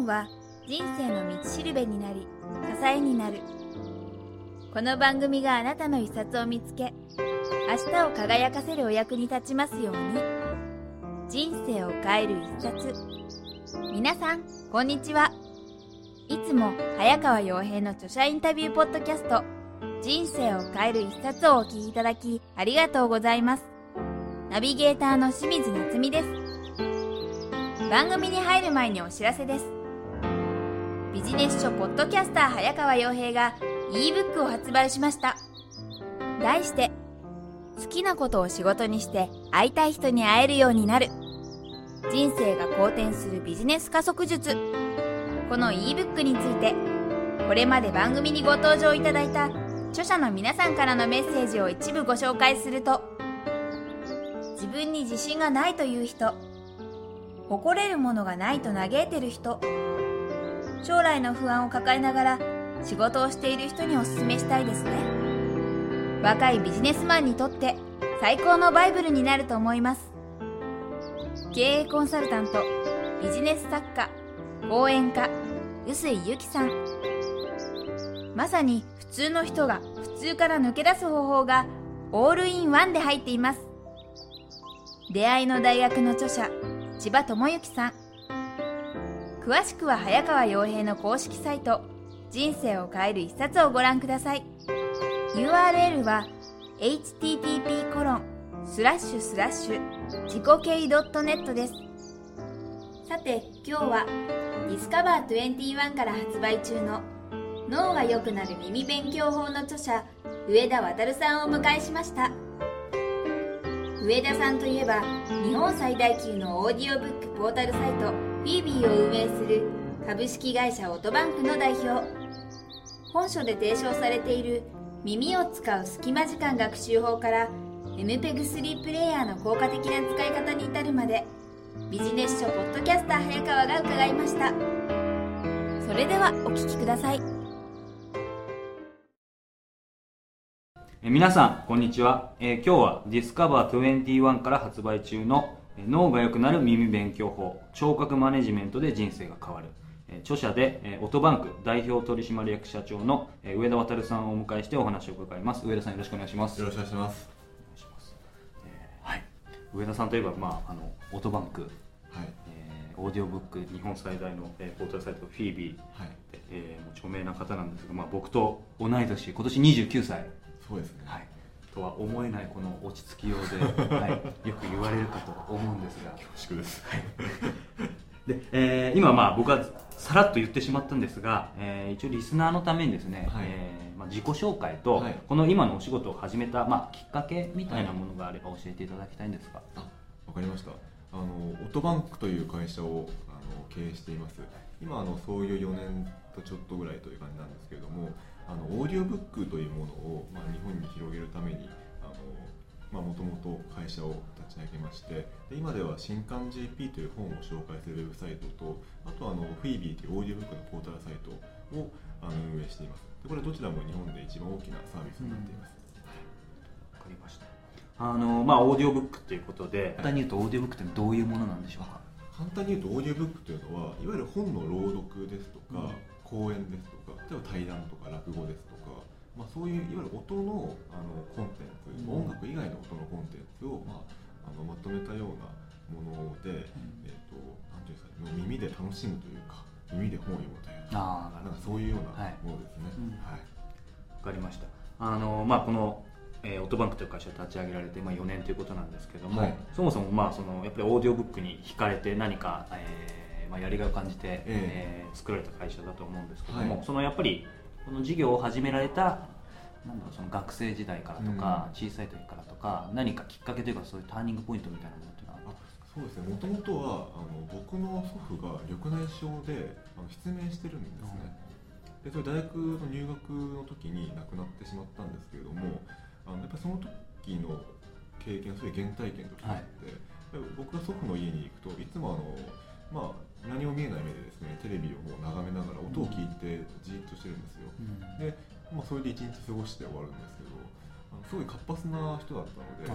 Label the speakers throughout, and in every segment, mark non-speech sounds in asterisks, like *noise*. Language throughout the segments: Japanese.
Speaker 1: 本は人生の道しるべになり支えになる。この番組があなたの一冊を見つけ明日を輝かせるお役に立ちますように。人生を変える一冊。皆さんこんにちは。いつも早川洋平の著者インタビューポッドキャスト人生を変える一冊をお聞きいただきありがとうございます。ナビゲーターの清水夏美です。番組に入る前にお知らせです。ビジネス書ポッドキャスター早川洋平が ebook を発売しました。題して好きなことを仕事にして会いたい人に会えるようになる。人生が好転するビジネス加速術。この ebook についてこれまで番組にご登場いただいた著者の皆さんからのメッセージを一部ご紹介すると自分に自信がないという人誇れるものがないと嘆いてる人将来の不安を抱えながら仕事をしている人におすすめしたいですね。若いビジネスマンにとって最高のバイブルになると思います。経営コンサルタントビジネス作家講演家臼井由紀さん。まさに普通の人が普通から抜け出す方法がオールインワンで入っています。出会いの大学の著者千葉智之さん。詳しくは早川洋平の公式サイト人生を変える一冊をご覧ください。URL は http コロンスラッシュスラッシュ自己系 .net です。さて今日はディスカバー21から発売中の脳が良くなる耳勉強法の著者上田渉さんをお迎えしました。上田さんといえば日本最大級のオーディオブックポータルサイトィービーを運営する株式会社オートバンクの代表。本書で提唱されている耳を使う隙間時間学習法から MPEG3 プレイヤーの効果的な使い方に至るまでビジネス書ポッドキャスター早川が伺いました。それではお聞きください。
Speaker 2: 皆さんこんにちは、えー今日は Discover21 から発売中の脳が良くなる耳勉強法。聴覚マネジメントで人生が変わる。えー著者で、えーオトバンク代表取締役社長のえー上田渉さんをお迎えしてお話を伺います。上田さんよろしくお願いします。
Speaker 3: よろしくお願いします。
Speaker 2: はい。上田さんといえば、まあ、あのオトバンク、
Speaker 3: はい。
Speaker 2: えーオーディオブック日本最大の、えーポータルサイトフィービー。
Speaker 3: はい。
Speaker 2: で、えーもう著名な方なんですが、まあ、僕と同い年今年29歳。
Speaker 3: そうですね。
Speaker 2: はい、とは思えないこの落ち着きようで、*laughs* はい、よく言われるかと思うんですが
Speaker 3: 恐縮です。
Speaker 2: で、えー今まあ僕はさらっと言ってしまったんですが、えー一応リスナーのためにですね、
Speaker 3: はい
Speaker 2: えーまあ、自己紹介と、
Speaker 3: はい
Speaker 2: この今のお仕事を始めた、まあ、きっかけみたいなものがあれば教えていただきたいんですが、
Speaker 3: あ、わかりました。あのオートバンクという会社をあの経営しています。今あの創業4年とちょっとぐらいという感じなんですオーディオブックというものをまあ日本に広げるためにあのまあもともと会社を立ち上げまして、で今では新刊 JP という本を紹介するウェブサイトと、あとあのフィービーというオーディオブックのポータルサイトをあの運営しています。でこれどちらも日本で一番大きなサービスになっています。
Speaker 2: わかりましたあの、まあ、オーディオブックということで簡単に言うとオーディオブックってどういうものなんでしょうか？
Speaker 3: 簡単に言うとオーディオブックというのはいわゆる本の朗読ですとか、
Speaker 2: うん
Speaker 3: 講演ですとか例えば対談とか落語ですとか、まあ、そういういわゆる音のあのコンテンツ、
Speaker 2: うん。
Speaker 3: 音楽以外の音のコンテンツを、まあ、あのまとめたようなもので、えー、となんていうんですかね耳で楽しむというか耳で本を読むというか
Speaker 2: ああ
Speaker 3: なんかそういうような
Speaker 2: はい。
Speaker 3: ものですね。
Speaker 2: うん。
Speaker 3: はい。
Speaker 2: わかりました。あの、まあ、この、えーオートバンクという会社を立ち上げられて、まあ、4年ということなんですけども、
Speaker 3: はい。
Speaker 2: そもそも、まあ、そのやっぱりオーディオブックに惹かれて何か、えーまあ、やりがいを感じて、えー作られた会社だと思うんですけども、
Speaker 3: はい。
Speaker 2: そのやっぱりこの事業を始められたなんだろうその学生時代からとか、小さい時からとか何かきっかけというかそういうターニングポイントみたいなものっていうのは
Speaker 3: あそうですね。もともとはあの僕の祖父が緑内障であの失明してるんですね、でそれ大学の入学の時に亡くなってしまったんですけれどもあのやっぱりその時の経験はすごい原体験としてあって、で僕が祖父の家に行くといつもあの、まあ、何も見えない目でですねテレビをこう眺めながら音を聞いてじーっとしてるんですよ、で、まあ、それで一日過ごして終わるんですけどあのすごい活発な人だったので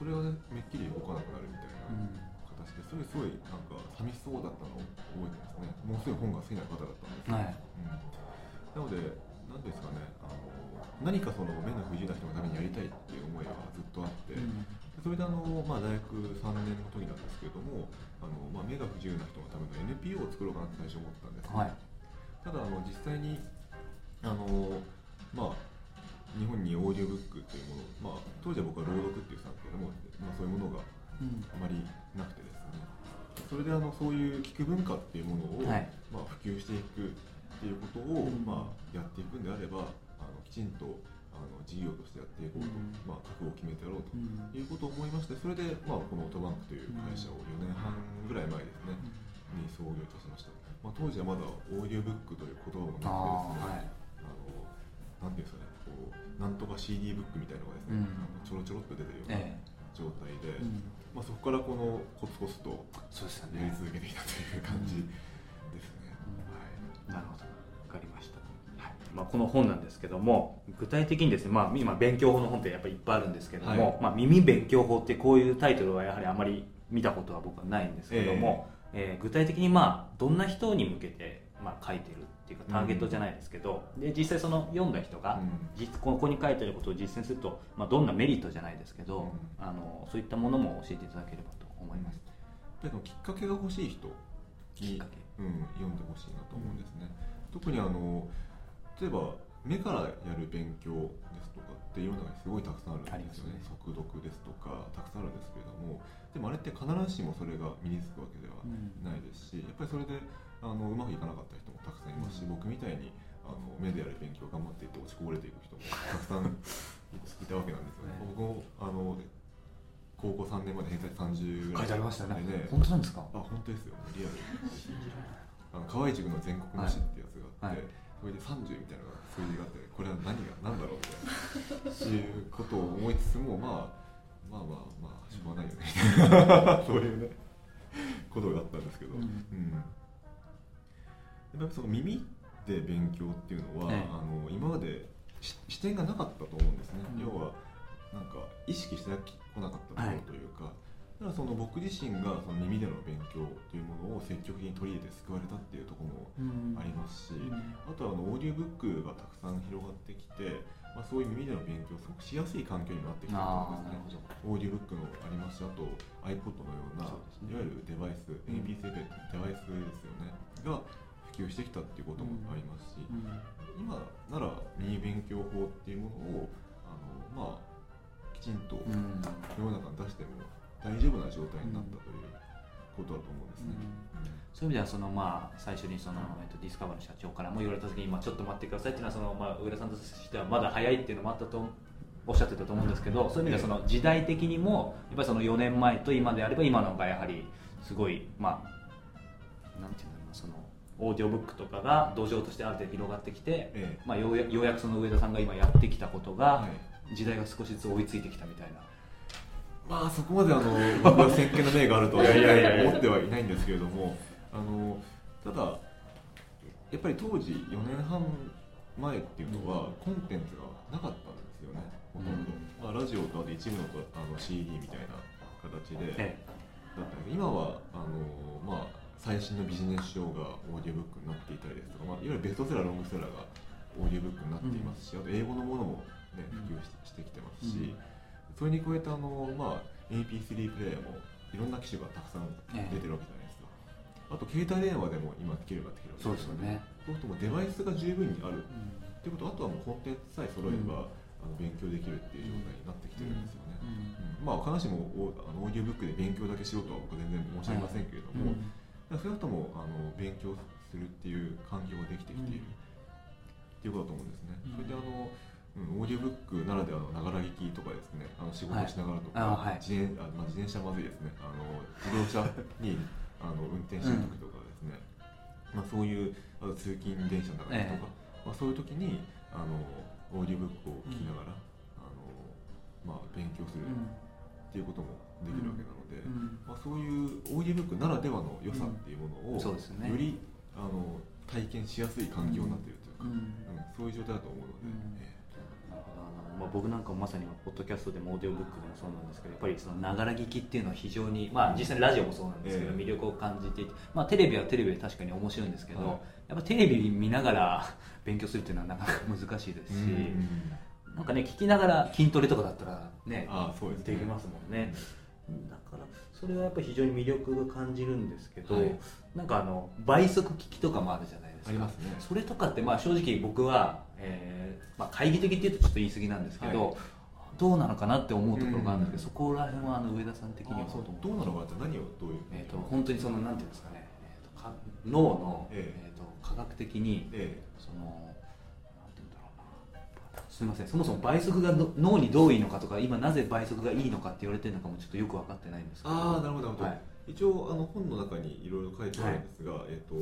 Speaker 3: それがねめっきり動かなくなるみたいな形でそれすごいなんか寂しそうだったのを覚えてますね。もうすぐ本が好きな方だったんですけど、
Speaker 2: はい。
Speaker 3: うん、なので何ですかねあの何かその目の不自由な人のためにやりたいっていう思いがずっとあって、それであの、まあ、大学3年の時なんですけれどもあの、まあ、目が不自由な人のための NPO を作ろうかなって最初思ったんですね、
Speaker 2: はい。
Speaker 3: ただあの実際にあのまあ日本にオーディオブックというもの、まあ、当時は僕は朗読って言ってたんですけども、まあ、そういうものが
Speaker 2: うん。
Speaker 3: あまりなくてですね。それであのそういう聞く文化っていうものを、
Speaker 2: はい。
Speaker 3: まあ、普及していくっていうことを、
Speaker 2: うん。
Speaker 3: まあ、やっていくんであればあのきちんとあの事業としてやっていこうと、
Speaker 2: うん。
Speaker 3: まあ、覚悟を決めてやろうと
Speaker 2: うん。
Speaker 3: いうことを思いましてそれで、まあ、このオートバンクという会社を4年半ぐらい前ですね、に創業いたしました、まあ、当時はまだオーディオブックという言葉もなくてですねあのなんていうんですかねこうなんとか CD ブックみたいなのがですね、
Speaker 2: うん。
Speaker 3: あのちょろちょろっと出てるような
Speaker 2: え
Speaker 3: 状態で、
Speaker 2: えうん。
Speaker 3: まあ、そこからこのコツコツとやり
Speaker 2: ね
Speaker 3: 続けてきたという感じです
Speaker 2: まあ、この本なんですけども具体的にですね、まあ、今勉強法の本ってやっぱりいっぱいあるんですけども、
Speaker 3: はい。
Speaker 2: まあ、耳勉強法ってこういうタイトルはやはりあまり見たことは僕はないんですけども、えー具体的にまあどんな人に向けてまあ書いてるっていうかターゲットじゃないですけど、で実際その読んだ人が、
Speaker 3: うん。
Speaker 2: 実ここに書いてあることを実践すると、まあ、どんなメリットじゃないですけど、
Speaker 3: うん。
Speaker 2: あのそういったものも教えていただければと思います。
Speaker 3: やっぱりきっかけが欲しい人に
Speaker 2: きっかけ。
Speaker 3: うん、読んでほしいなと思うんですね、特にあの例えば目からやる勉強ですとかっていうのがすごいたくさんあるんですよね。
Speaker 2: ね。
Speaker 3: 速読ですとかたくさんあるんですけれども。でもあれって必ずしもそれが身につくわけではないですし、やっぱりそれであのうまくいかなかった人もたくさんいます。し、
Speaker 2: うん。
Speaker 3: 僕みたいにあの目でやる勉強を頑張っていって落ちこぼれていく人もたくさんいたわけなんですよね。*laughs*
Speaker 2: ね。
Speaker 3: 僕もあの高校3年まで偏差値30ぐらい
Speaker 2: 書いてありましたね。
Speaker 3: で
Speaker 2: 本当なんですか？
Speaker 3: あ本当ですよ。リアル。*laughs* あの河合塾の全国模試ってやつがあって、
Speaker 2: はい
Speaker 3: それで30みたいな数字があってこれは何が何だろうっていうことを思いつつも、まあ、まあまあまあしょうがないよね。*laughs* そういうねことがあったんですけど、
Speaker 2: うん。
Speaker 3: うん。やっその耳で勉強っていうのは、
Speaker 2: ええ。
Speaker 3: あの今までし視点がなかったと思うんですね、
Speaker 2: うん。
Speaker 3: 要はなんか意識してこなかったところというか、だからその僕自身がその耳での勉強というものを積極的に取り入れて救われたっていうところもありますし、あとはあのオーディオブックがたくさん広がってきて、まあ、そういう耳での勉強をすごくしやすい環境になってきたと思うんですね。オーディオブックのありますしあと iPod のような
Speaker 2: ね。
Speaker 3: いわゆるデバイス、
Speaker 2: ん。
Speaker 3: MP3 デバイスですよね。が普及してきたっていうこともありますし、今なら耳勉強法っていうものをあのまあきちんと
Speaker 2: うん。
Speaker 3: 世の中に出しても大丈夫な状態になったということだと思うんですね。
Speaker 2: そういう意味ではそのまあ最初にその、えっと、ディスカバーの社長からも言われた時に、まあ、ちょっと待ってくださいっていうのはその、まあ、上田さんとしてはまだ早いっていうのもあったとおっしゃってたと思うんですけどそういう意味ではその時代的にもやっぱりその4年前と今であれば今の方がやはりすごいまあなんていうんだろうなそのオーディオブックとかが土壌としてある程度広がってきて、
Speaker 3: ええ。
Speaker 2: まあ、ようやくその上田さんが今やってきたことが、
Speaker 3: はい
Speaker 2: 時代が少しずつ追いついてきたみたいな。
Speaker 3: まあそこまであの僕は先見の明があるとは思ってはいないんですけれどもあのただやっぱり当時4年半前っていうのはコンテンツがなかったんですよねほとんど、まあ、ラジオとあと一部のとあの CD みたいな形で
Speaker 2: え
Speaker 3: だったんです。今はあの、まあ、最新のビジネス書がオーディオブックになっていたりですとか、まあ、いわゆるベストセラーロングセラーがオーディオブックになっていますし、あと英語のものも、ね、普及ししてきてますし、
Speaker 2: うん
Speaker 3: それに加えてあの、まあ、MP3 プレイヤーもいろんな機種がたくさん出てるわけじゃないですか、あと携帯電話でも今できるようになってきるわけですよね。そうするとデバイスが十分にある。っていうことあとはもうコンテンツさえ揃えば、あの勉強できるっていう状態になってきてるんですよね、うん。まあ必ずしもオーディオブックで勉強だけしろとは僕は全然申し上げませんけれども、だから少なくともあの勉強するっていう環境ができてきている、っていうことだと思うんですね。
Speaker 2: うん。
Speaker 3: それであの、うん、オーディオブックならではのながら聞きとかですね、あの仕事しながらとか、
Speaker 2: はい。
Speaker 3: 自転あまあ、自転車はまずいですね。あの自動車に *laughs* あの運転してる時とかですね、まあそういうあと通勤電車の中でとか、まあそういう時にあのオーディオブックを聞きながら、あのまあ勉強するっていうこともできるわけなので。まあ、そういうオーディオブックならではの良さっていうものを、
Speaker 2: ね。
Speaker 3: よりあの体験しやすい環境になっているというか、
Speaker 2: うん。
Speaker 3: うん。そういう状態だと思うので、
Speaker 2: まあ、僕なんかもまさにポッドキャストでもオーディオブックでもそうなんですけどやっぱりそのながら聞きっていうのは非常に、まあ、実際にラジオもそうなんですけど、
Speaker 3: ええ。
Speaker 2: 魅力を感じていて、まあ、テレビはテレビで確かに面白いんですけど、
Speaker 3: はい。
Speaker 2: やっぱテレビ見ながら *laughs* 勉強するっていうのはなかなか難しいですし、
Speaker 3: うん。
Speaker 2: なんかね聞きながら筋トレとかだったらね
Speaker 3: ああそうですね。
Speaker 2: できますもんね、だからそれはやっぱり非常に魅力が感じるんですけど、
Speaker 3: はい。
Speaker 2: なんかあの倍速聞きとかもあるじゃないですか？
Speaker 3: ありますね。
Speaker 2: それとかってまあ正直僕は、えーまあ、懐疑的っていうとちょっと言い過ぎなんですけど、
Speaker 3: はい。
Speaker 2: どうなのかなって思うところがあるんですけど、
Speaker 3: うん。
Speaker 2: そこら辺はあの上田さん的には
Speaker 3: どうなのかなって。何をどういう？
Speaker 2: えー、と本当にそのなんていうんですかね、えー、とか脳の、
Speaker 3: え
Speaker 2: え。ー、と科学的に
Speaker 3: え
Speaker 2: そのなんていうんだろうな。すみません。そもそも倍速がの脳にどういいのかとか今なぜ倍速がいいのかって言われてるのかもちょっとよく分かってないんですけど。
Speaker 3: ああなるほどなるほど、
Speaker 2: はい。
Speaker 3: 一応あの本の中にいろいろ書いてあるんですが、えっ、と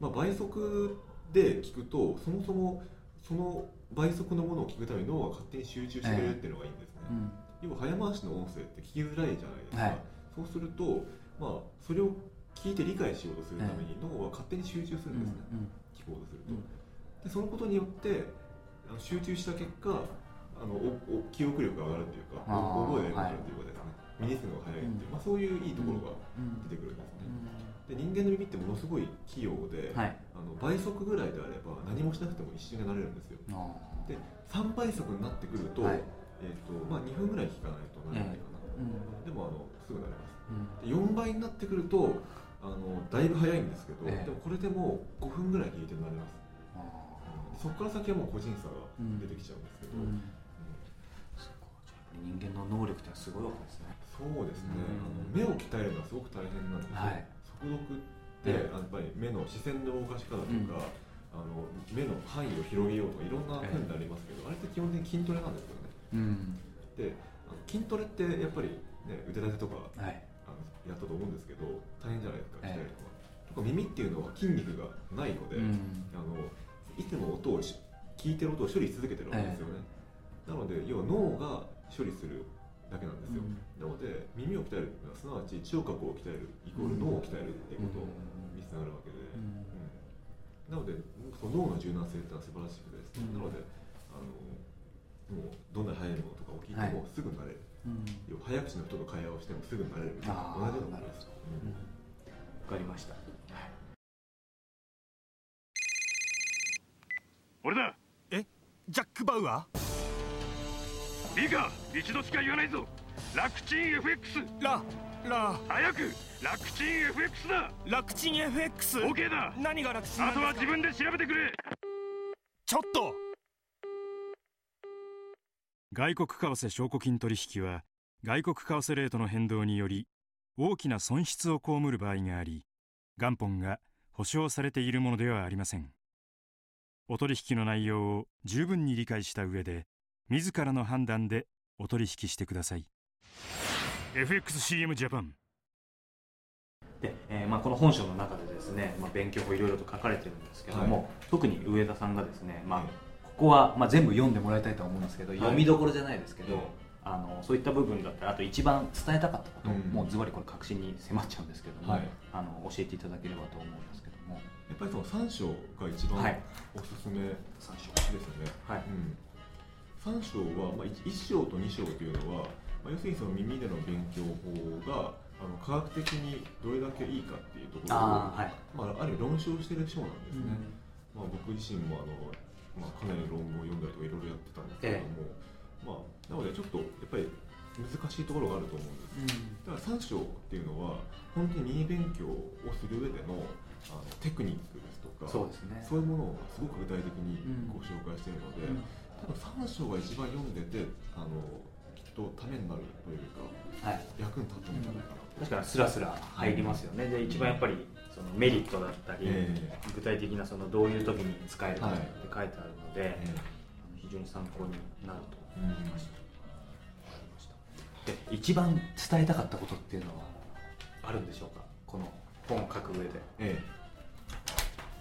Speaker 3: まあ倍速で聞くとそもそもその倍速のものを聞くために脳が勝手に集中してくれるっていうのがいいんですね、
Speaker 2: うん。
Speaker 3: 要は早回しの音声って聞きづらいじゃないですか、
Speaker 2: はい。
Speaker 3: そうするとまあそれを聞いて理解しようとするために脳は勝手に集中するんですね、聞こうとすると、
Speaker 2: うん。
Speaker 3: でそのことによってあの集中した結果あのおお記憶力が上がるというか覚えが良くなるというかですね、身につくのが早いっていう、まあ、そういういいところが
Speaker 2: うん。
Speaker 3: 出てくるんですね、で人間の耳ってものすごい器用で、
Speaker 2: はい。
Speaker 3: あの倍速ぐらいであれば何もしなくても一瞬でなれるんですよ。で3倍速になってくると,、
Speaker 2: はい。
Speaker 3: えーとまあ、2分ぐらい聞かないとなれないかな、
Speaker 2: うん。
Speaker 3: でもあのすぐなれます。
Speaker 2: うん。
Speaker 3: で4倍になってくるとあのだいぶ早いんですけど、
Speaker 2: ええ。
Speaker 3: でもこれでも5分ぐらい聞いてなれます。
Speaker 2: あ
Speaker 3: そこから先はもう個人差が出てきちゃうんですけど、
Speaker 2: ーうん。人間の能力ってすごいわけですね。
Speaker 3: そうですね、
Speaker 2: うん。
Speaker 3: あの目を鍛えるのはすごく大変なんですよ、
Speaker 2: はい
Speaker 3: 速読って、
Speaker 2: ええ
Speaker 3: やっぱり目の視線の動かし方とか、あの目の範囲を広げようとかいろんな訓練ありますけど、あれって基本的に筋トレなんですよね。
Speaker 2: うん。
Speaker 3: であの筋トレってやっぱり、ね、腕立てとか
Speaker 2: はい。
Speaker 3: あのやったと思うんですけど大変じゃないですか
Speaker 2: ええ。
Speaker 3: 鍛えるのは、とか耳っていうのは筋肉がないので、
Speaker 2: うん。
Speaker 3: あのいつも音をし聞いてる音を処理し続けてるわけですよね、なので要は脳が処理するだけなんですよ、
Speaker 2: うん。
Speaker 3: なので耳を鍛えるっていうのはすなわち聴覚を鍛えるイコール脳を鍛えるっていうことにつながるわけで、
Speaker 2: うん。
Speaker 3: うん。なのでその脳の柔軟性ってのは素晴らしくてですね、
Speaker 2: うん。
Speaker 3: なのであのもうどんなに速いものとかを聞いてもすぐ慣れる、
Speaker 2: うん。
Speaker 3: 要は早口の人と会話をしてもすぐ慣れるみたいな
Speaker 2: あー
Speaker 3: 同じようなことです、
Speaker 2: うん。
Speaker 3: うん。
Speaker 2: わかりました。
Speaker 4: 俺だ。
Speaker 5: ジャック・バウア
Speaker 4: いいか一度しか言わないぞ。楽ちん FX
Speaker 5: ーララ。
Speaker 4: 早く楽ちん FX だ。
Speaker 5: 楽ちん FX
Speaker 4: OK だ。
Speaker 5: 何が楽ちん
Speaker 4: あとは自分で調べてくれ。
Speaker 5: ちょっと。
Speaker 6: 外国為替証拠金取引は外国為替レートの変動により大きな損失を被る場合があり元本が保証されているものではありません。お取引の内容を十分に理解した上で自らの判断でお取引してください。FXCM ジャパン。
Speaker 2: で、えーまあ、この本書の中でですね、まあ、勉強法いろいろと書かれてるんですけども、
Speaker 3: はい。
Speaker 2: 特に上田さんがですね、まあ
Speaker 3: はい
Speaker 2: ここは、まあ、全部読んでもらいたいとは思うんですけど、
Speaker 3: い。
Speaker 2: 読みどころじゃないですけど、
Speaker 3: うん
Speaker 2: あのそういった部分だったらあと一番伝えたかったこと、
Speaker 3: うん。
Speaker 2: もうズバリこれ確信に迫っちゃうんですけども、
Speaker 3: はい。
Speaker 2: あの教えていただければと思うんですけども。
Speaker 3: やっぱりその3章が一番
Speaker 2: はい。
Speaker 3: おすすめ
Speaker 2: 3章。
Speaker 3: ですよね、
Speaker 2: はい。
Speaker 3: うん、3章は、まあ、1, 章と2章というのは、まあ、要するにその耳での勉強法があの科学的にどれだけいいかっていうところを
Speaker 2: あーはい。
Speaker 3: まあ、ある論証している章なんですね、
Speaker 2: うん。
Speaker 3: まあ、僕自身もあの、まあ、かなり論文を読んだりとかいろいろやってたんですけれども、まあ、なのでちょっとやっぱり難しいところがあると思うんです。だから3章っていうのは本当に耳勉強をする上でのあのテクニックですとか
Speaker 2: そうですね。
Speaker 3: そういうものをすごく具体的に
Speaker 2: うん。
Speaker 3: ご紹介しているので、
Speaker 2: うん
Speaker 3: 多分3章が一番読んでてあのきっとためになるというか
Speaker 2: はい。
Speaker 3: 役に立つんじゃないかな。と、
Speaker 2: 確かにスラスラ入りますよね、で一番やっぱりそのメリットだったり、
Speaker 3: え
Speaker 2: 具体的なそのどういう時に使えるかって書いてあるので、
Speaker 3: え
Speaker 2: あの非常に参考になると
Speaker 3: うん
Speaker 2: 思いました。わかりましたで一番伝えたかったことっていうのはあるんでしょうか？この本を書く上で。
Speaker 3: え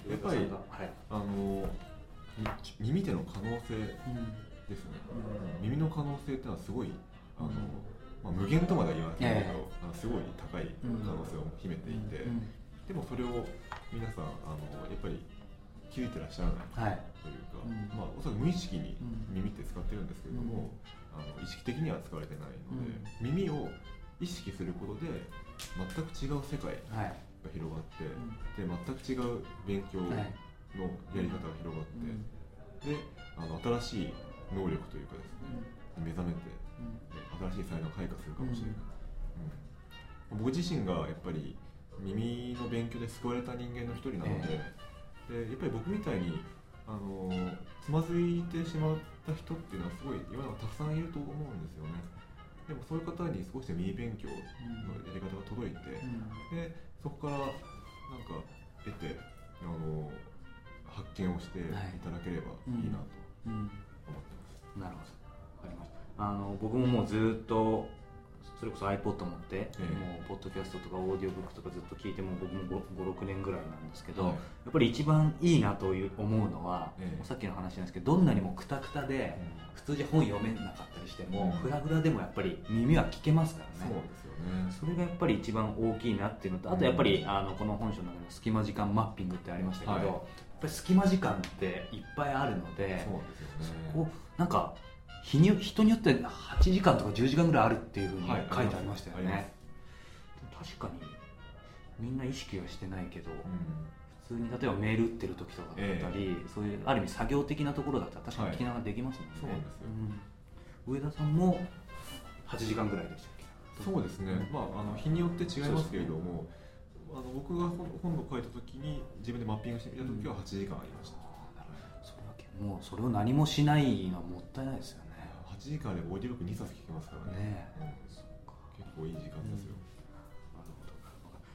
Speaker 3: え。やっぱり
Speaker 2: はい。
Speaker 3: あのみ耳での可能性ですね、耳の可能性っていうのはすごいあの、まあ、無限とまでは言わないけど、
Speaker 2: ええ。
Speaker 3: あのすごい高い可能性を秘めていて、
Speaker 2: うん。
Speaker 3: でもそれを皆さんあのやっぱり気づいてらっしゃらない
Speaker 2: はい
Speaker 3: というか、
Speaker 2: うん
Speaker 3: まあ、おそらく無意識に
Speaker 2: うん。
Speaker 3: 耳って使ってるんですけれども、あの意識的には使われてないので、耳を意識することで全く違う世界
Speaker 2: はい。
Speaker 3: が広がって、で全く違う勉強の
Speaker 2: はい
Speaker 3: やり方が広がって、であの新しい能力というかですね、目覚めて新しい才能を開花するかもしれない、うん。僕自身がやっぱり耳の勉強で救われた人間の一人なので,、でやっぱり僕みたいにあのつまずいてしまった人っていうのはすごい世の中たくさんいると思うんですよね。でもそういう方に少しでも耳勉強のやり方が届いて、でそこからなんか得てあの発見をしてい。ただければいいなと
Speaker 2: うん。
Speaker 3: 思ってます、
Speaker 2: なるほど。わかりました。あの僕ももうずっとそれこそ iPod 持って、
Speaker 3: ええ。
Speaker 2: もうポッドキャストとかオーディオブックとかずっと聞いても僕も56年ぐらいなんですけど、
Speaker 3: はい。
Speaker 2: やっぱり一番いいなという思うのは、
Speaker 3: ええ。
Speaker 2: さっきの話なんですけどどんなにもクタクタで、普通じゃ本読めなかったりしても、
Speaker 3: うん。
Speaker 2: フラフラでもやっぱり耳は聞けますからね。
Speaker 3: そうですよね。
Speaker 2: それがやっぱり一番大きいなっていうのとあとやっぱり、あのこの本書の中に隙間時間マッピングってありましたけど、
Speaker 3: はい。
Speaker 2: やっぱり隙間時間っていっぱいあるので
Speaker 3: そうですよね。
Speaker 2: こうなんか日に人によって8時間とか10時間ぐらいあるっていうふうに
Speaker 3: はい
Speaker 2: 書いてありましたよ
Speaker 3: ありま
Speaker 2: ね、確かにみんな意識はしてないけど、
Speaker 3: うん。
Speaker 2: 普通に例えばメール打ってる時とかだったり、そういうある意味作業的なところだったら確かに聞きながらできますもんね、
Speaker 3: そうなんですよ。
Speaker 2: うん。上田さんも8時間ぐらいでしたっけ？
Speaker 3: そうですね、まあ、あの日によって違いますけれども、あの僕が本本を書いた時に自分でマッピングしてみた時は8時間ありました、
Speaker 2: それはけ。もうそれを何もしないのはもったいないですよね。
Speaker 3: 8時間でオーディオブック2冊聞けますからね。
Speaker 2: ね
Speaker 3: うん。結構いい時間ですよ、
Speaker 2: なるほど。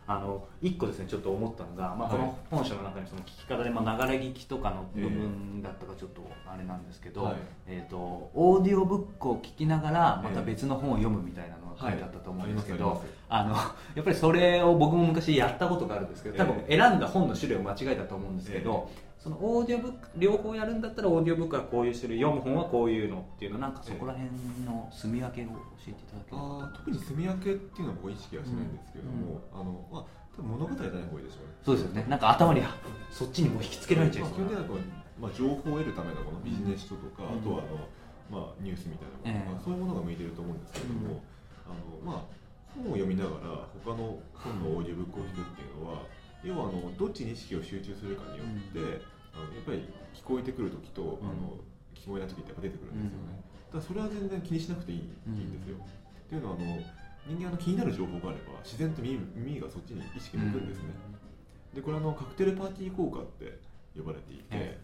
Speaker 2: あの一個ですねちょっと思ったのが、まあ、こ
Speaker 3: はい。
Speaker 2: の本書の中にその聞き方で、まあ、流れ聞きとかの部分だったかちょっとあれなんですけど、
Speaker 3: はい。
Speaker 2: えー、とオーディオブックを聞きながらまた
Speaker 3: ええ。
Speaker 2: 別の本を読むみたいなのが書いてあったと思うんですけど、
Speaker 3: はい。あ
Speaker 2: の *laughs* やっぱりそれを僕も昔やったことがあるんですけど多分
Speaker 3: え
Speaker 2: 選んだ本の種類を間違えたと思うんですけど、そのオーディオブック両方やるんだったらオーディオブックはこういう種類読む本はこういうのっていうのなんかそこら辺の住み分けを教えていただける？
Speaker 3: あー特に住み分けっていうのは僕は意識はしないんですけれども、あのまあ多分物語じゃない方がいいでしょうね。
Speaker 2: そうですよね。なんか頭にそっちにもう引きつけられちゃいそうな。
Speaker 3: まあまあ、情報を得るためのこのビジネス書とか、
Speaker 2: うん。
Speaker 3: あとはあの、まあ、ニュースみたいなものとか、
Speaker 2: ええ。
Speaker 3: そういうものが向いてると思うんですけれども、あのまあ、本を読みながら他の本のオーディオブックを聞くっていうのは要はあのどっちに意識を集中するかによって、あのやっぱり聞こえてくる時と、
Speaker 2: うん。
Speaker 3: あの聞こえない時ってやっぱ出てくるんですよね、だからそれは全然気にしなくていい,、
Speaker 2: うん。
Speaker 3: いいんですよ。っていうのはあの人間あの気になる情報があれば自然と耳耳がそっちに意識向くんですね、でこれあのカクテルパーティー効果って呼ばれていて、
Speaker 2: え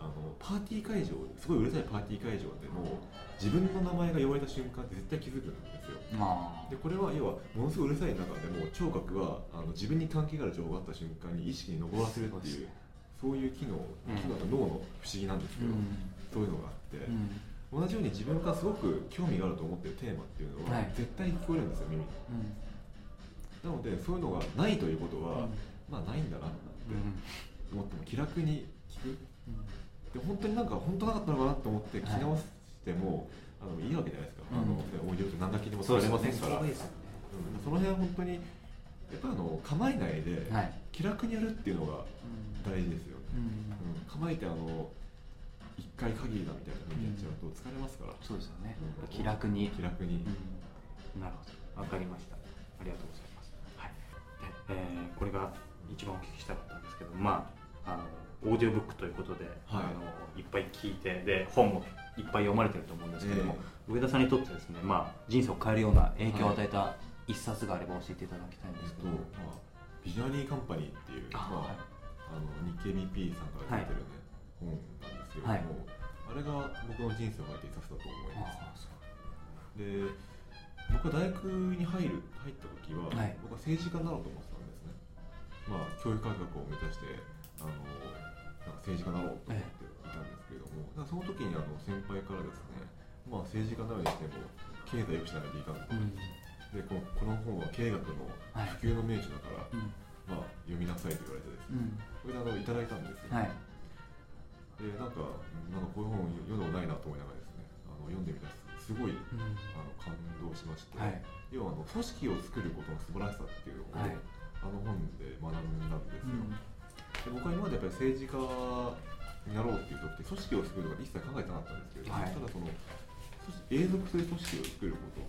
Speaker 3: あのパーティー会場すごいうるさいパーティー会場でも自分の名前が呼ばれた瞬間って絶対気づくんですよ。
Speaker 2: まあ。
Speaker 3: でこれは要はものすごいうるさい中でも聴覚はあの自分に関係がある情報があった瞬間に意識に上らせるっていうそういう機能
Speaker 2: うん
Speaker 3: 機能が脳の不思議なんですけど、そういうのがあって、
Speaker 2: うん。
Speaker 3: 同じように自分がすごく興味があると思ってるテーマっていうのは、
Speaker 2: はい。
Speaker 3: 絶対に聞こえるんですよ耳に。なのでそういうのがないということは、まあないんだなって思っても気楽に聞くで本当になんか本当なかったのかなと思って聞き直しても、あのいいわけじゃないですか、
Speaker 2: うん。
Speaker 3: あのオーディオって何だけでも
Speaker 2: そう
Speaker 3: 取
Speaker 2: ですよね
Speaker 3: れませんから、
Speaker 2: そね。
Speaker 3: うん。その辺は本当にやっぱあの構えないで
Speaker 2: はい。
Speaker 3: 気楽にやるっていうのが大事ですよ。ね、
Speaker 2: うん。
Speaker 3: うん。構えてあの一回限りだみたいな風にやっちゃうと疲れますから、
Speaker 2: そうですよね。
Speaker 3: うん。
Speaker 2: 気楽に。
Speaker 3: 気楽に、
Speaker 2: うん。なるほど。わかりました。ありがとうございます。はい。で、えーこれが一番お聞きしたかったんですけどまああのオーディオブックということで、
Speaker 3: はい。
Speaker 2: あのいっぱい聞いてで本もいっぱい読まれてると思うんですけども、上田さんにとってですね、まあ、人生を変えるような影響を与えた一冊があれば教えていただきたいん
Speaker 3: えっと
Speaker 2: ですけど、
Speaker 3: まあ、ビジョナリーカンパニーっていう
Speaker 2: あ
Speaker 3: まああの日経 BP さんから出てるね、本なんですけれども、あれが僕の人生を変えて一冊だと思いますで僕が大学に入る入った時は、
Speaker 2: はい。
Speaker 3: 僕は政治家になろうと思ってたんですね。まあ教育改革を目指してあのなんか政治家になろうと思っていたんですけれども、だからその時にあの先輩からですねまあ政治家になるにしても経済を良くしないといかんと、
Speaker 2: うん
Speaker 3: でこのこの本は経営学の
Speaker 2: はい
Speaker 3: 普及の名手だから、
Speaker 2: うん
Speaker 3: まあ、読みなさいと言われてですね、
Speaker 2: うん
Speaker 3: それであのいただいたんですよ、
Speaker 2: はい
Speaker 3: でなんかなんかこういう本読んだことないなと思いながらです。ねあの読んでみたらすごい
Speaker 2: うん
Speaker 3: あの感動しまして、
Speaker 2: はい。
Speaker 3: 要はあの組織を作ることの素晴らしさっていうのを、
Speaker 2: はい。
Speaker 3: あの本で学んだんですよ、で僕は今までやっぱり政治家になろうっていう時って組織を作るとか一切考えてなかったんですけど、
Speaker 2: はい。
Speaker 3: ただその永続する組織を作ること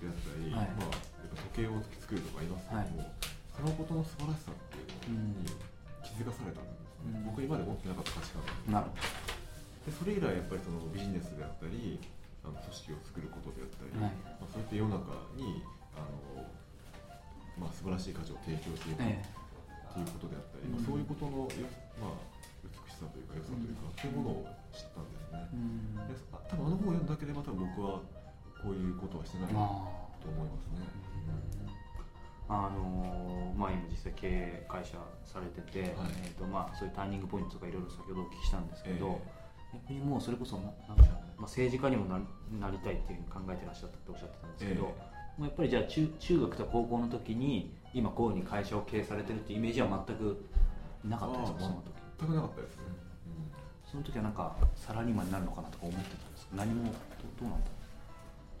Speaker 3: であったり、
Speaker 2: はい。
Speaker 3: まあ、やっぱ時計を作るとかありますけども、そのことの素晴らしさっていうのに気づかされたんですね、
Speaker 2: うん。
Speaker 3: 僕今まで持ってなかった価値観
Speaker 2: なるほ
Speaker 3: でそれ以来やっぱりそのビジネスであったりあの組織を作ることであったり、
Speaker 2: はい。
Speaker 3: まあ、そうやって世の中にあの、まあ、素晴らしい価値を提供していく
Speaker 2: どえ
Speaker 3: っていうことであったり、
Speaker 2: うん。
Speaker 3: まあ、そういうことのよ、まあ、美しさというか良さというか、そういうものを知ったんですね。であ多分あの本を読んだければ多分僕はこういうことはしてないと
Speaker 2: あ
Speaker 3: 思いますね。
Speaker 2: あのーまあ、今実際経営会社されてて、
Speaker 3: はい。
Speaker 2: えーとまあ、そういうターニングポイントとかいろいろ先ほどお聞きしたんですけど、
Speaker 3: え
Speaker 2: 逆にもうそれこそななんでしょうね、まあ、政治家にもななりたいっていうふうに考えてらっしゃったっておっしゃってたんですけど、
Speaker 3: え
Speaker 2: もうやっぱりじゃあ中中学とか高校の時に今こういうふうに会社を経営されてるっていうイメージは全くなかったですその時
Speaker 3: 全くなかったです。ね。
Speaker 2: その時はなんかサラリーマンになるのかなとか思ってたんですか？何もどどうなんだ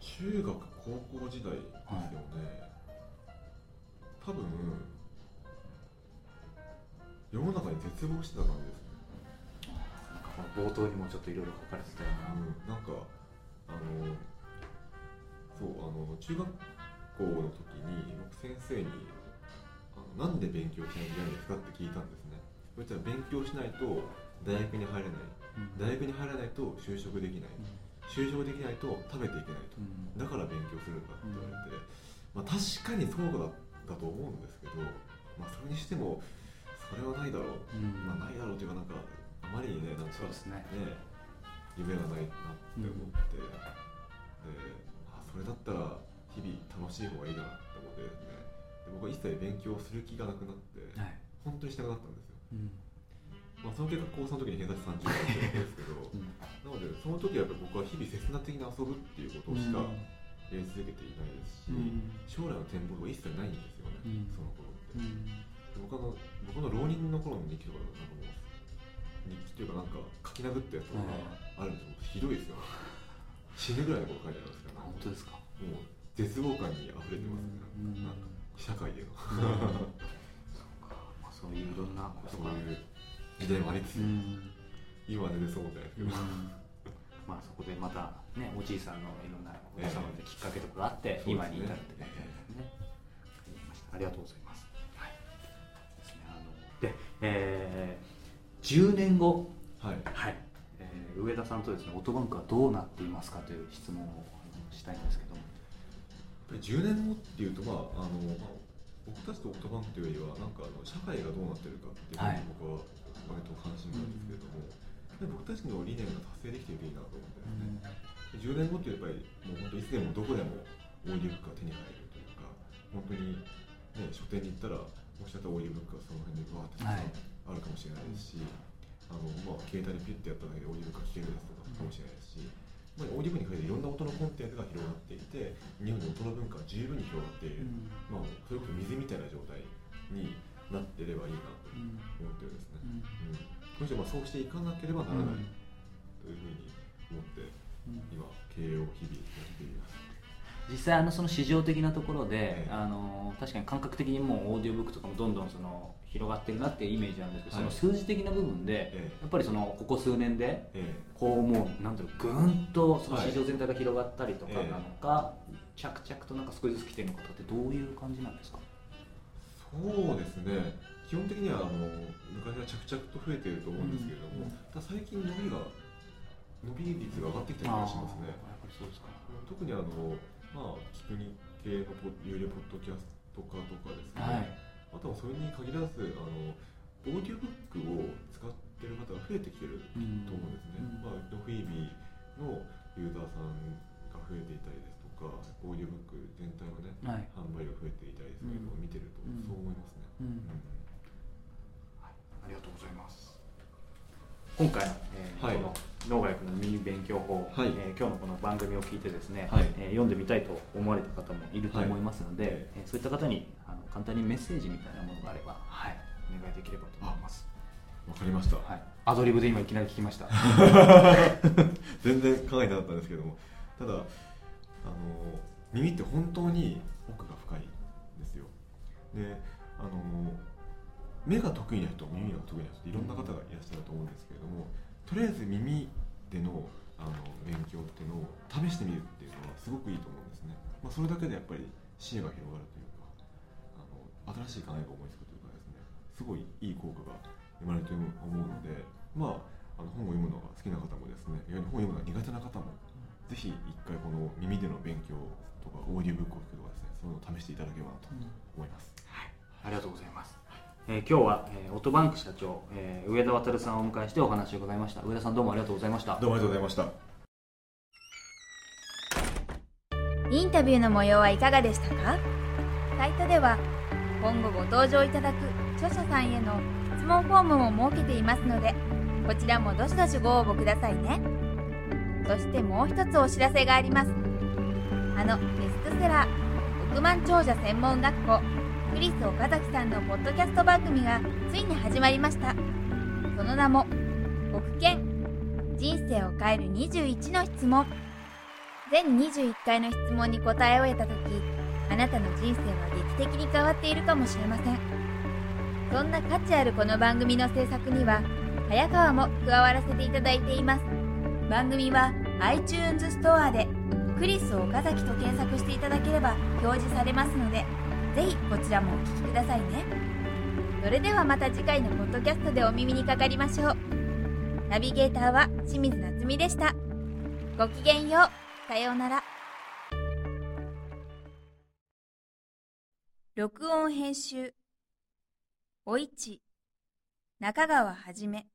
Speaker 3: 中学高校時代ですよね、多分世の中に絶望してた感じですね。
Speaker 2: なんかこの冒頭にもちょっといろいろ書かれてたような、
Speaker 3: うん、なんかあのそうあの中学校の時に僕先生にあのなんで勉強しないといけないんですかって聞いたんですね。そしたら勉強しないと大学に入れない。大学に入らないと就職できない。就職できないと食べていけないと。
Speaker 2: うん。
Speaker 3: だから勉強するんだって言われて、まあ、確かにそうだだと思うんですけど、まあ、それにしてもそれはないだろう、
Speaker 2: うん。
Speaker 3: まあ、ないだろうというかなんかあまりにねなんか
Speaker 2: ね。
Speaker 3: ね夢がないなって思って、であそれだったら日々楽しい方がいいなって思ってですねで僕は一切勉強する気がなくなって、
Speaker 2: はい。
Speaker 3: 本当にしなくなったんですよ、
Speaker 2: うん。
Speaker 3: まあ、その結果高3の時に偏差値30だったんですけど *laughs*
Speaker 2: うん。
Speaker 3: なのでその時はやっぱり僕は日々切な的に遊ぶっていうことしかやり続けていないですし、
Speaker 2: うん。
Speaker 3: 将来の展望が一切ないんですよね、
Speaker 2: うん。
Speaker 3: その頃って、
Speaker 2: うん。
Speaker 3: 僕の僕の浪人の頃の日記とかなんかもう日記というかなんか書き殴ったやつとかあるんですよ、ひどいですよ死ぬぐらいのこと書いてあるんですから
Speaker 2: 本当ですか？
Speaker 3: もう絶望感に溢れてますね、
Speaker 2: うん。
Speaker 3: なんか社会での
Speaker 2: まあそういういろんな
Speaker 3: そういう時代もありつつ、
Speaker 2: うん
Speaker 3: 今は全然そう思ってないですけど、
Speaker 2: まあそこでまたねおじいさんのいろんなお
Speaker 3: ええ
Speaker 2: 子様できっかけとかがあって、
Speaker 3: そうですね。
Speaker 2: 今に至るってね。わかりました。ありがとうございます。はい。ですね。あので、えー、10年後。
Speaker 3: はい。
Speaker 2: はい、えー、上田さんとですねオートバンクはどうなっていますかという質問をしたいんですけど。も。
Speaker 3: やっぱり10年後っていうと、まああのまあ、僕たちとオートバンクというよりはなんかあの社会がどうなってるかっていうの
Speaker 2: はい。
Speaker 3: に僕は割と関心があるんですけれども、で僕たちの理念が達成できているといいなと思ってですね、で10年後ってやっぱりもう本当いつでもどこでもオーディオブックが手に入るというか本当に、ね、書店に行ったらもしかしたらオーディオブックがその辺にわーってたくさんあるかもしれないですし、あのまあ、携帯でピュッてやっただけでオーディオブックが聴けるですとかかもしれないですし、まあ、オーディオブックに限っていろんな音のコンテンツが広がっていて日本で音の文化が十分に広がっている、まあ、それこそ水みたいな状態になってればいいなと思ってるんですね。うん。そしてまあそうしていかなければならないというふうに思って今経営を日々やっています。
Speaker 2: 実際あのその市場的なところで、
Speaker 3: ええ。
Speaker 2: あの確かに感覚的にもうオーディオブックとかもどんどんその広がってるなっていうイメージなんですけど、
Speaker 3: はい。
Speaker 2: その数字的な部分で、
Speaker 3: え
Speaker 2: やっぱりそのここ数年で
Speaker 3: え
Speaker 2: こうもうなんていうのぐーんとその
Speaker 3: はい。
Speaker 2: 市場全体が広がったりとか
Speaker 3: ええ
Speaker 2: なのか、着々となんか少しずつ来てるのかってどういう感じなんですか？
Speaker 3: そうですね。基本的にはあの昔は着々と増えていると思うんですけれども、
Speaker 2: うん。
Speaker 3: ただ最近伸びが伸び率が上がってきた気がしますね。
Speaker 2: やっぱりそうですか。
Speaker 3: 特にあの、まあ、聞く日系のポ有料ポッドキャスト化とかですね、
Speaker 2: はい
Speaker 3: あとはそれに限らずあのオーディオブックを使ってる方が増えてきてる
Speaker 2: うん
Speaker 3: と思うんですね、
Speaker 2: うん。
Speaker 3: まあ、フィービーのユーザーさんが増えていたりですとかオーディオブック全体のね、
Speaker 2: はい。
Speaker 3: 販売が増えていたりするのを見てると、
Speaker 2: うん。
Speaker 3: そう思いますね、
Speaker 2: うん。
Speaker 3: うん。
Speaker 2: ありがとうございます。今回の,、えー
Speaker 3: はい。
Speaker 2: この農学のミニ勉強法、
Speaker 3: はい。
Speaker 2: えー今日のこの番組を聞いてですね、
Speaker 3: はい。
Speaker 2: えー読んでみたいと思われた方もいると思いますので、
Speaker 3: はい。
Speaker 2: えーそういった方にあの簡単にメッセージみたいなものがあれば、はい、お願いできればと思います、
Speaker 3: わかりました、
Speaker 2: はい、アドリブで今いきなり聞きました。*laughs*
Speaker 3: 全然考えてなかったんですけども。ただあの耳って本当に奥が深いんですよ。であの目が得意な人耳が得意な人いろんな方がいらっしゃると思うんですけれどもとりあえず耳でのあの勉強っていうのを試してみるっていうのはすごくいいと思うんですね、まあ、それだけでやっぱり視野が広がるというかあの新しい考えが思いつくというかですね。すごいいい効果が生まれると思うのでまああの本を読むのが好きな方もですね逆に本を読むのが苦手な方もぜひ一回この耳での勉強とかオーディオブックを聞くとかですねそういうのを試していただければなと思います、
Speaker 2: ありがとうございます、えー今日は、えーオートバンク社長、えー上田渉さんをお迎えしてお話を伺いました。上田さんどうもありがとうございました。
Speaker 3: どうもありがとうございました。
Speaker 1: インタビューの模様はいかがでしたか？サイトでは今後ご登場いただく著者さんへの質問フォームも設けていますのでこちらもどしどしご応募くださいね。そしてもう一つお知らせがあります。あのベストセラー億万長者専門学校クリス岡崎さんのポッドキャスト番組がついに始まりました。その名も「奥見。人生を変える21の質問」全21回の質問に答え終えた時あなたの人生は劇的に変わっているかもしれません。そんな価値あるこの番組の制作には早川も加わらせていただいています。番組は iTunes ストアで「クリス岡崎」と検索していただければ表示されますのでぜひこちらもお聞きくださいね。それではまた次回のポッドキャストでお耳にかかりましょう。ナビゲーターは清水夏美でした。ごきげんよう。さようなら。録音編集。おいち。中川はじめ。